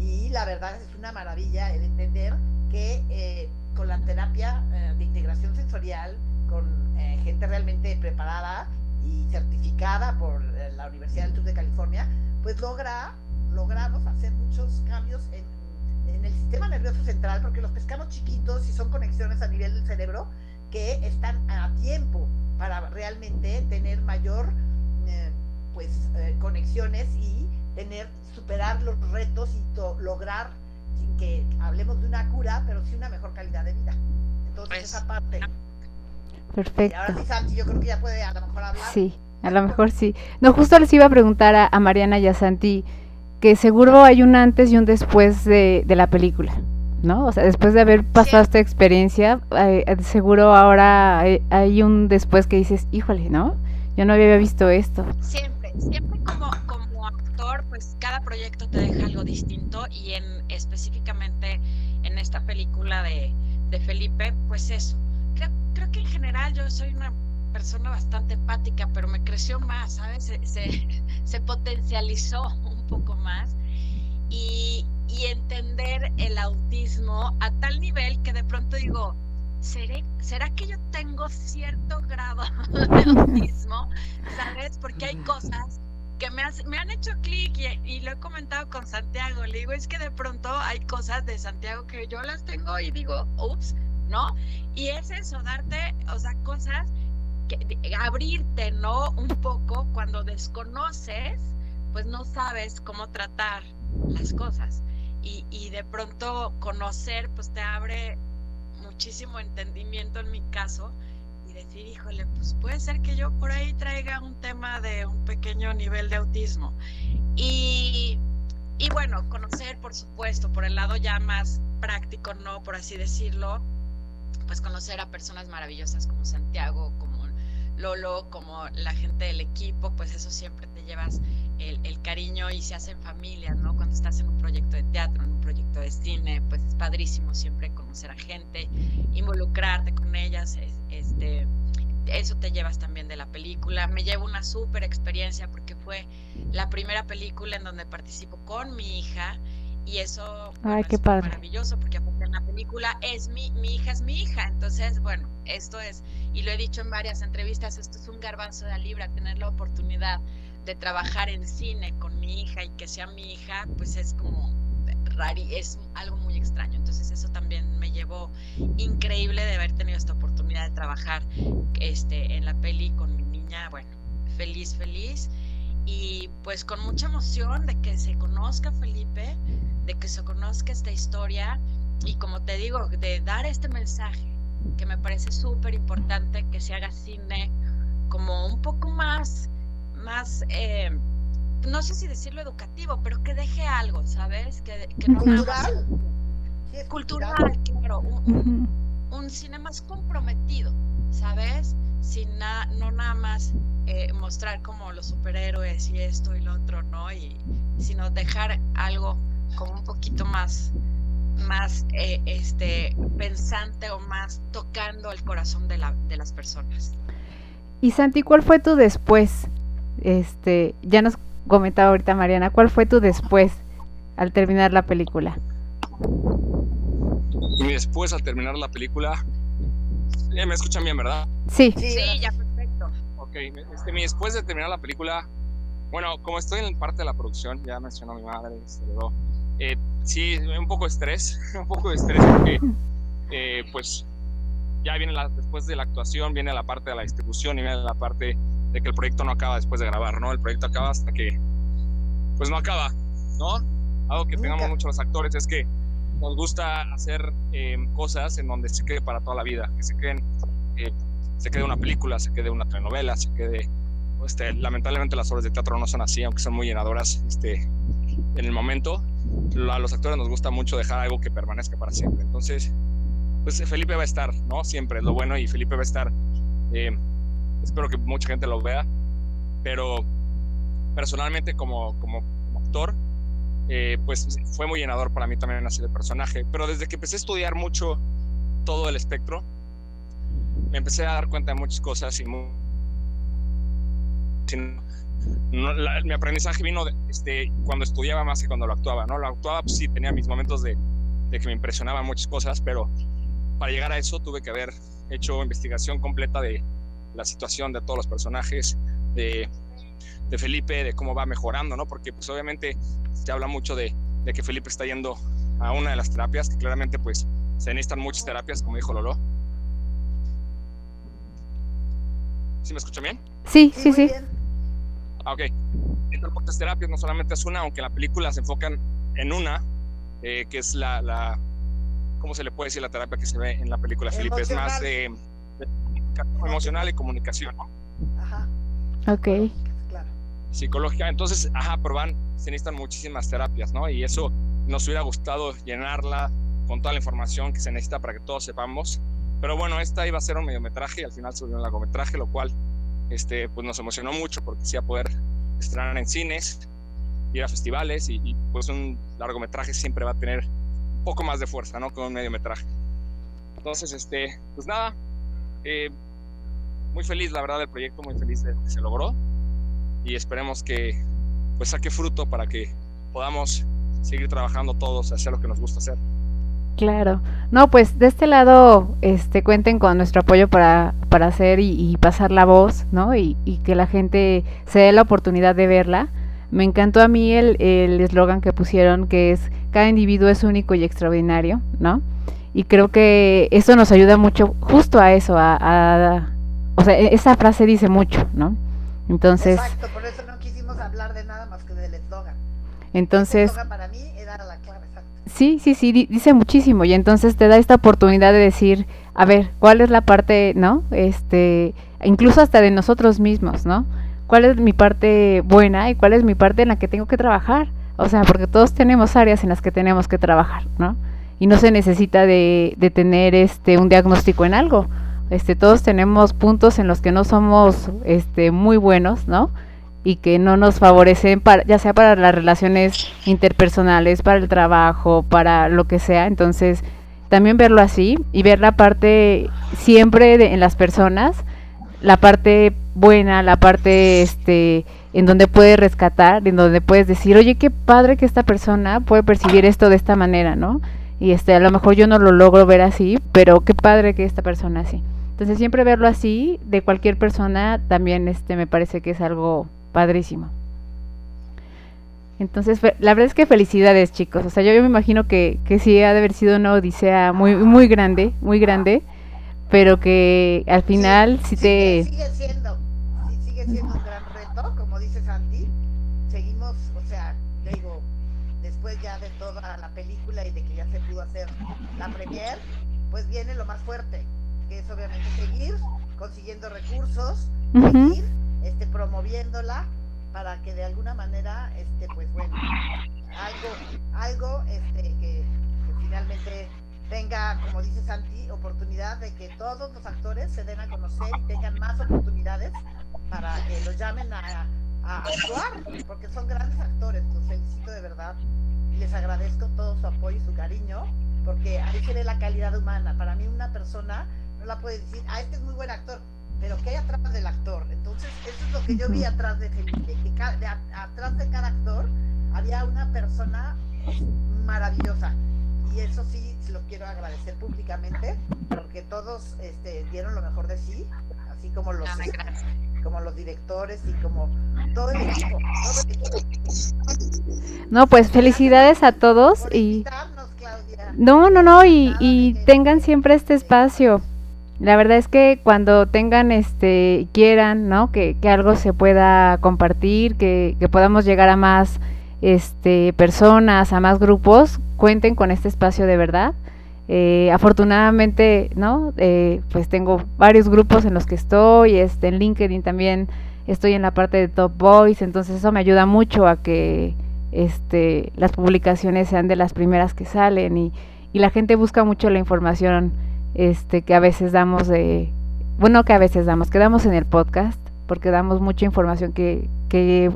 y la verdad es una maravilla el entender que eh, con la terapia eh, de integración sensorial, con eh, gente realmente preparada y certificada por la Universidad del Sur de California, pues logra, logramos hacer muchos cambios en, en el sistema nervioso central, porque los pescamos chiquitos y son conexiones a nivel del cerebro, que están a tiempo para realmente tener mayor eh, pues eh, conexiones y tener superar los retos y lograr sin que hablemos de una cura pero sí una mejor calidad de vida entonces pues, esa parte perfecto y ahora sí Santi yo creo que ya puede a lo mejor hablar sí a lo mejor sí no justo les iba a preguntar a, Mariana y a Santi que seguro hay un antes y un después de, de la película ¿no? O sea, después de haber pasado esta experiencia, eh, seguro ahora hay, un después que dices, híjole, ¿no? Yo no había visto esto. Siempre, siempre como, pues cada proyecto te deja algo distinto y en específicamente en esta película de, de Felipe, pues eso. Creo, creo que en general yo soy una persona bastante empática, pero me creció más, ¿sabes? Se, se, [LAUGHS] se potencializó un poco más. Y, y entender el autismo a tal nivel que de pronto digo, ¿será que yo tengo cierto grado [LAUGHS] de autismo? ¿Sabes? Porque hay cosas que me, han hecho clic y, lo he comentado con Santiago. Le digo, es que de pronto hay cosas de Santiago que yo las tengo y digo, ups, ¿no? Y es eso, darte, o sea, cosas, que, abrirte, ¿no? Un poco cuando desconoces, pues no sabes cómo tratar las cosas y, de pronto conocer pues te abre muchísimo entendimiento en mi caso y decir, híjole, pues puede ser que yo por ahí traiga un tema de un pequeño nivel de autismo. Y, y bueno, conocer, por supuesto, por el lado ya más práctico, ¿no? Por así decirlo, pues conocer a personas maravillosas como Santiago, como Lolo, como la gente del equipo, pues eso siempre te llevas el, cariño y se hacen familias, ¿no? Cuando estás en un proyecto de teatro, en un proyecto de cine, pues es padrísimo siempre conocer a gente, involucrarte con ellas, este, eso te llevas también de la película. Me llevo una súper experiencia porque fue la primera película en donde participo con mi hija y eso Ay, qué padre. maravilloso porque en la película es mi, mi hija es mi hija, entonces bueno, esto es, y lo he dicho en varias entrevistas, esto es un garbanzo de libra, tener la oportunidad de trabajar en cine con mi hija y que sea mi hija, pues es como es algo muy extraño. Entonces eso también me llevó increíble de haber tenido esta oportunidad de trabajar este, en la peli con mi niña, bueno, feliz, feliz. Y pues con mucha emoción de que se conozca Felipe, de que se conozca esta historia y como te digo, de dar este mensaje que me parece súper importante que se haga cine como un poco más, más, eh, no sé si decirlo educativo, pero que deje algo, ¿sabes? Que, que no nada más- ¿Cultural? Sí, es cultural, cultural. claro, un, un- cine más comprometido, ¿sabes? Sin na- no nada más eh, mostrar como los superhéroes y esto y lo otro, ¿no? Y sino dejar algo como un poquito más más eh, este pensante o más tocando el corazón de, la, de las personas. Y Santi, ¿cuál fue tu después? Este, ya nos comentaba ahorita Mariana, ¿cuál fue tu después al terminar la película? Y después, al terminar la película, ya me escuchan bien, ¿verdad? Sí, Sí, Sí, ya perfecto. Ok, este, mi después de terminar la película, bueno, como estoy en parte de la producción, ya mencionó mi madre, este, luego, eh, sí, un poco de estrés, [LAUGHS] un poco de estrés porque, eh, pues, ya viene la, después de la actuación, viene la parte de la distribución y viene la parte de que el proyecto no acaba después de grabar, ¿no? El proyecto acaba hasta que, pues, no acaba, ¿no? Algo que tengamos muchos los actores es que nos gusta hacer eh, cosas en donde se quede para toda la vida, que se queden, eh, se quede una película, se quede una telenovela, se quede este, lamentablemente las obras de teatro no son así, aunque son muy llenadoras este, en el momento. A los actores nos gusta mucho dejar algo que permanezca para siempre. Entonces, pues Felipe va a estar, ¿no? Siempre es lo bueno y Felipe va a estar. eh, espero que mucha gente lo vea, pero personalmente como, como, actor, eh, pues fue muy llenador para mí también hacer el personaje. Pero desde que empecé a estudiar mucho todo el espectro, me empecé a dar cuenta de muchas cosas y mu- sin- mi aprendizaje vino de- este, cuando estudiaba más que cuando lo actuaba, ¿no? Lo actuaba, pues sí, tenía mis momentos de que me impresionaban muchas cosas, pero para llegar a eso tuve que haber hecho investigación completa de la situación de todos los personajes, de, de Felipe, de cómo va mejorando, ¿no? Porque pues obviamente se habla mucho de, de que Felipe está yendo a una de las terapias, que claramente pues se necesitan muchas terapias, como dijo Lolo. ¿Sí me escuchan bien? sí, Sí, sí, bien. Ah, ok. Estas muchas terapias no solamente es una, aunque en la película se enfocan en una, eh, que es la, la, ¿cómo se le puede decir la terapia que se ve en la película, Felipe? Es más de, de emocional y comunicación, ¿no? Ajá. Ok. Claro. psicológica. Entonces, ajá, pero van, se necesitan muchísimas terapias, ¿no? Y eso nos hubiera gustado llenarla con toda la información que se necesita para que todos sepamos. Pero bueno, esta iba a ser un mediometraje y al final se volvió un largometraje, lo cual este, pues nos emocionó mucho porque sí a poder estrenar en cines, ir a festivales y, y, pues un largometraje siempre va a tener un poco más de fuerza, ¿no? Con un mediometraje. Entonces, este, pues nada, eh, muy feliz, la verdad, del proyecto, muy feliz de que se logró y esperemos que pues saque fruto para que podamos seguir trabajando todos, hacer lo que nos gusta hacer. Claro. No, pues de este lado, este, cuenten con nuestro apoyo para, para hacer y, y pasar la voz, ¿no? Y, y que la gente se dé la oportunidad de verla. Me encantó a mí el el eslogan que pusieron, que es cada individuo es único y extraordinario, ¿no? Y creo que eso nos ayuda mucho justo a eso, a, a- o sea, e- esa frase dice mucho, ¿no? Entonces, Exacto, por eso no quisimos hablar de nada más que del eslogan. entonces, El para mí era la clave, exacto. Sí, sí, sí, di- dice muchísimo y entonces te da esta oportunidad de decir, a ver, ¿cuál es la parte, no? Este, incluso hasta de nosotros mismos, ¿no? ¿Cuál es mi parte buena y cuál es mi parte en la que tengo que trabajar? O sea, porque todos tenemos áreas en las que tenemos que trabajar, ¿no? Y no se necesita de, de tener este un diagnóstico en algo. Este, todos tenemos puntos en los que no somos este muy buenos, ¿no? y que no nos favorecen ya sea para las relaciones interpersonales, para el trabajo, para lo que sea. Entonces, también verlo así y ver la parte siempre de- en las personas, la parte buena, la parte este en donde puedes rescatar, en donde puedes decir, oye, qué padre que esta persona puede percibir esto de esta manera, ¿no? Y este, a lo mejor yo no lo logro ver así, pero qué padre que esta persona sí. Entonces siempre verlo así de cualquier persona también este me parece que es algo padrísimo. Entonces, la verdad es que felicidades, chicos. O sea, yo, yo me imagino que, que sí ha de haber sido una odisea muy, muy grande, muy grande, pero que al final sí, te... Sigue siendo, sí, sigue siendo gran reto, como dice Santi. Seguimos, o sea, le digo, después ya de toda la película y de que ya se pudo hacer la premier, pues viene lo más fuerte, que es obviamente seguir consiguiendo recursos, Ujú. seguir este, promoviéndola para que de alguna manera, este, pues bueno, algo, algo este, que, que finalmente tenga, como dice Santi, oportunidad de que todos los actores se den a conocer y tengan más oportunidades para que los llamen a, a actuar, porque son grandes actores, los felicito de verdad. Y les agradezco todo su apoyo y su cariño, porque ahí se ve la calidad humana. Para mí una persona no la puede decir, ah, este es muy buen actor, pero ¿qué hay atrás del actor? Entonces, eso es lo que yo vi atrás de Felipe, que ca- de a- atrás de cada actor había una persona maravillosa. Y eso sí, se lo quiero agradecer públicamente, porque todos este, dieron lo mejor de sí, así como los, gracias. como los directores y como todo el equipo. Todo el equipo. No, pues felicidades a todos Por y Claudia. No, no, no, y, y tengan siempre este espacio. La verdad es que cuando tengan este, quieran, ¿no? Que, que algo se pueda compartir, que, que podamos llegar a más este, personas, a más grupos, cuenten con este espacio de verdad. Eh, afortunadamente, ¿no? Eh, pues tengo varios grupos en los que estoy, este, en LinkedIn también estoy en la parte de Top Boys, entonces eso me ayuda mucho a que este, las publicaciones sean de las primeras que salen y, la gente busca mucho la información este, que a veces damos de, bueno, que a veces damos, que damos en el podcast, porque damos mucha información que,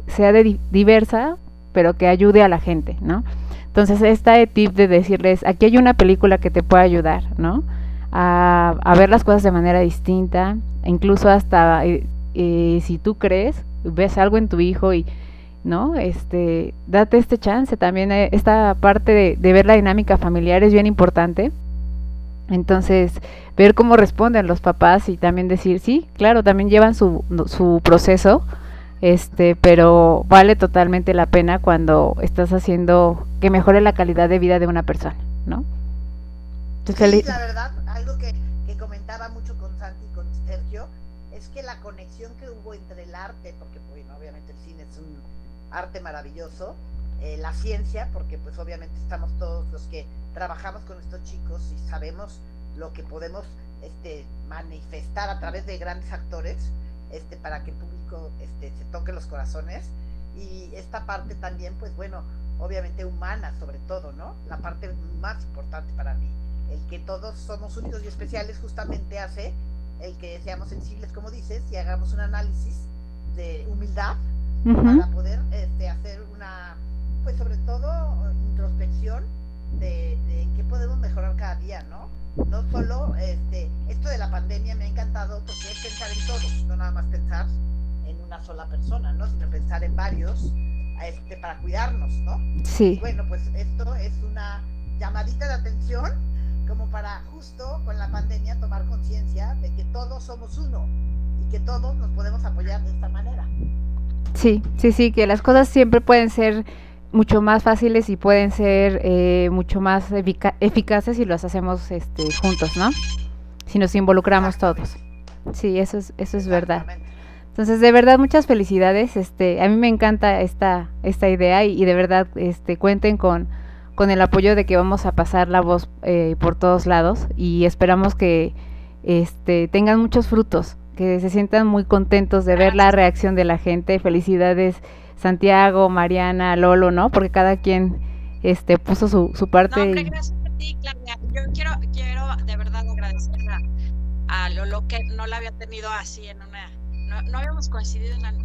sea diversa, pero que ayude a la gente, ¿no? Entonces, esta tip de decirles, aquí hay una película que te puede ayudar, ¿no? A, ver las cosas de manera distinta, incluso hasta eh, eh, si tú crees, ves algo en tu hijo y, ¿no? Este, date este chance también, eh, esta parte de, de ver la dinámica familiar es bien importante. Entonces, ver cómo responden los papás y también decir, sí, claro, también llevan su, su proceso, este, pero vale totalmente la pena cuando estás haciendo que mejore la calidad de vida de una persona, ¿no? Entonces, Sí, la verdad, algo que, que comentaba mucho con Santi y con Sergio, es que la conexión que hubo entre el arte, porque bueno, obviamente el cine es un arte maravilloso, eh, la ciencia, porque pues obviamente estamos todos los que trabajamos con estos chicos y sabemos lo que podemos este, manifestar a través de grandes actores este, para que el público este, se toque los corazones. Y esta parte también, pues bueno, obviamente humana sobre todo, ¿no? La parte más importante para mí el que todos somos únicos y especiales justamente hace el que seamos sensibles, como dices, y hagamos un análisis de humildad Ujú, para poder este, hacer una, pues sobre todo, introspección de, de en qué podemos mejorar cada día, ¿no? No solo, este, esto de la pandemia me ha encantado porque es pensar en todos, no nada más pensar en una sola persona, ¿no? Sino pensar en varios este, para cuidarnos, ¿no? Sí, Bueno, pues esto es una llamadita de atención como para justo con la pandemia tomar conciencia de que todos somos uno y que todos nos podemos apoyar de esta manera. Sí, sí, sí, que las cosas siempre pueden ser mucho más fáciles y pueden ser eh, mucho más efica- eficaces si las hacemos este, juntos, ¿no? Si nos involucramos todos. Sí, eso es, eso es verdad. Entonces, de verdad, muchas felicidades. Este, a mí me encanta esta, esta idea y, y de verdad, este, cuenten con, con el apoyo de que vamos a pasar la voz eh, por todos lados y esperamos que este, tengan muchos frutos, que se sientan muy contentos de ver la reacción de la gente. Felicidades, Santiago, Mariana, Lolo, ¿no? Porque cada quien este, puso su, su parte. No, gracias a ti, Claudia. Yo quiero, quiero de verdad agradecer a, a Lolo que no la había tenido así en una. No, no habíamos coincidido en una, en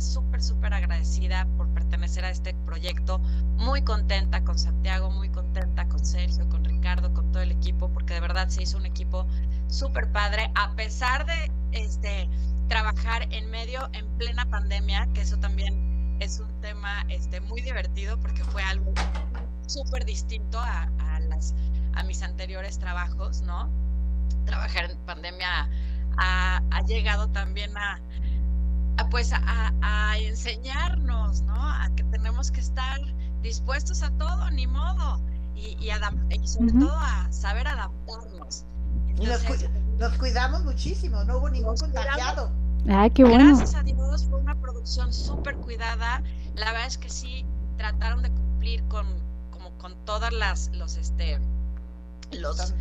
súper, súper agradecida por pertenecer a este proyecto. Muy contenta con Santiago, muy contenta con Sergio, con Ricardo, con todo el equipo, porque de verdad se hizo un equipo súper padre, a pesar de este trabajar en medio, en plena pandemia, que eso también es un tema este, muy divertido porque fue algo súper distinto a, a, mis anteriores trabajos, ¿no? Trabajar en pandemia ha llegado también a, a pues a, a, enseñarnos, ¿no? A que tenemos que estar dispuestos a todo, ni modo, y, y, y sobre uh -huh. todo a saber adaptarnos. Entonces, nos, cu nos, cuidamos muchísimo, no hubo ningún contagiado. Ay, qué bueno. Gracias a Dios, fue una producción súper cuidada. La verdad es que sí trataron de cumplir con como con todas las los este los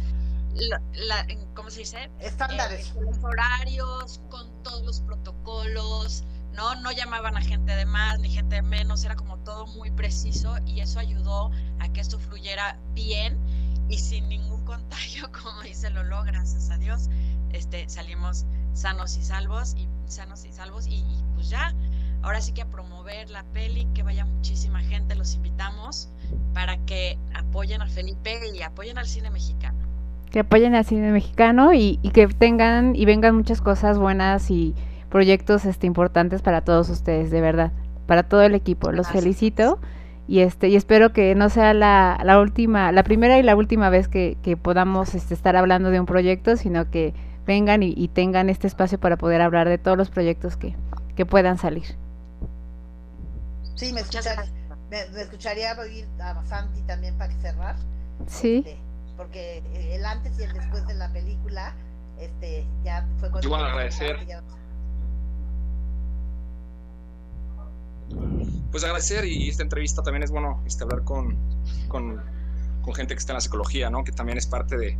¿cómo se dice? Estándares. Eh, los horarios, con todos los protocolos, ¿no? No llamaban a gente de más ni gente de menos, era como todo muy preciso y eso ayudó a que esto fluyera bien y sin ningún [LAUGHS] contagio, como dice Lolo, gracias a Dios, este, salimos sanos y salvos y sanos y salvos y, y pues ya, ahora sí que a promover la peli, que vaya muchísima gente, los invitamos para que apoyen a Felipe y apoyen al cine mexicano. Que apoyen al cine mexicano y, y que tengan y vengan muchas cosas buenas y proyectos este, importantes para todos ustedes, de verdad, para todo el equipo. Los Gracias. felicito y este y espero que no sea la, la última, la primera y la última vez que, que podamos este, estar hablando de un proyecto, sino que vengan y, y tengan este espacio para poder hablar de todos los proyectos que, que puedan salir. Sí, me, Muchas escuchar- gracias. me, me escucharía oír a Santi también para cerrar. Sí, este, porque el antes y el después de la película, este, ya fue cuando. Igual agradecer. ya- Pues agradecer y esta entrevista también es bueno este, hablar con, con, con gente que está en la psicología, ¿no? Que también es parte de,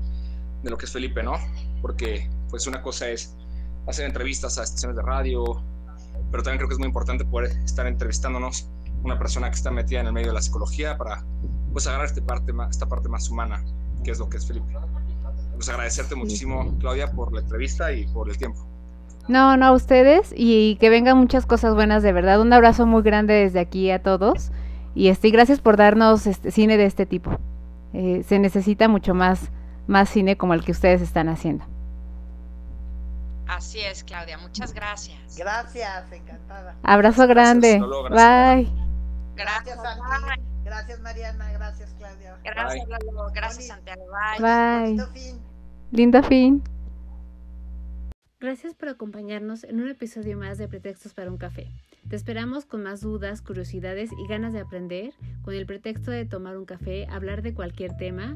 de lo que es Felipe, ¿no? Porque pues una cosa es hacer entrevistas a estaciones de radio, pero también creo que es muy importante poder estar entrevistándonos una persona que está metida en el medio de la psicología para pues agarrar esta parte más, esta parte más humana, que es lo que es Felipe. Pues agradecerte muchísimo, Claudia, por la entrevista y por el tiempo. No, no a ustedes y que vengan muchas cosas buenas de verdad. Un abrazo muy grande desde aquí a todos y este gracias por darnos este cine de este tipo. Eh, se necesita mucho más más cine como el que ustedes están haciendo. Así es, Claudia, muchas gracias. Gracias, encantada. Abrazo Gracias, grande. Gracias, Bye. Gracias, Gracias, Santi. Gracias, Mariana. Gracias, Claudia. Gracias, Bye. Lalo. Gracias. Santiago. Bye. Lindo fin. Gracias por acompañarnos en un episodio más de Pretextos para un café. Te esperamos con más dudas, curiosidades y ganas de aprender, con el pretexto de tomar un café, hablar de cualquier tema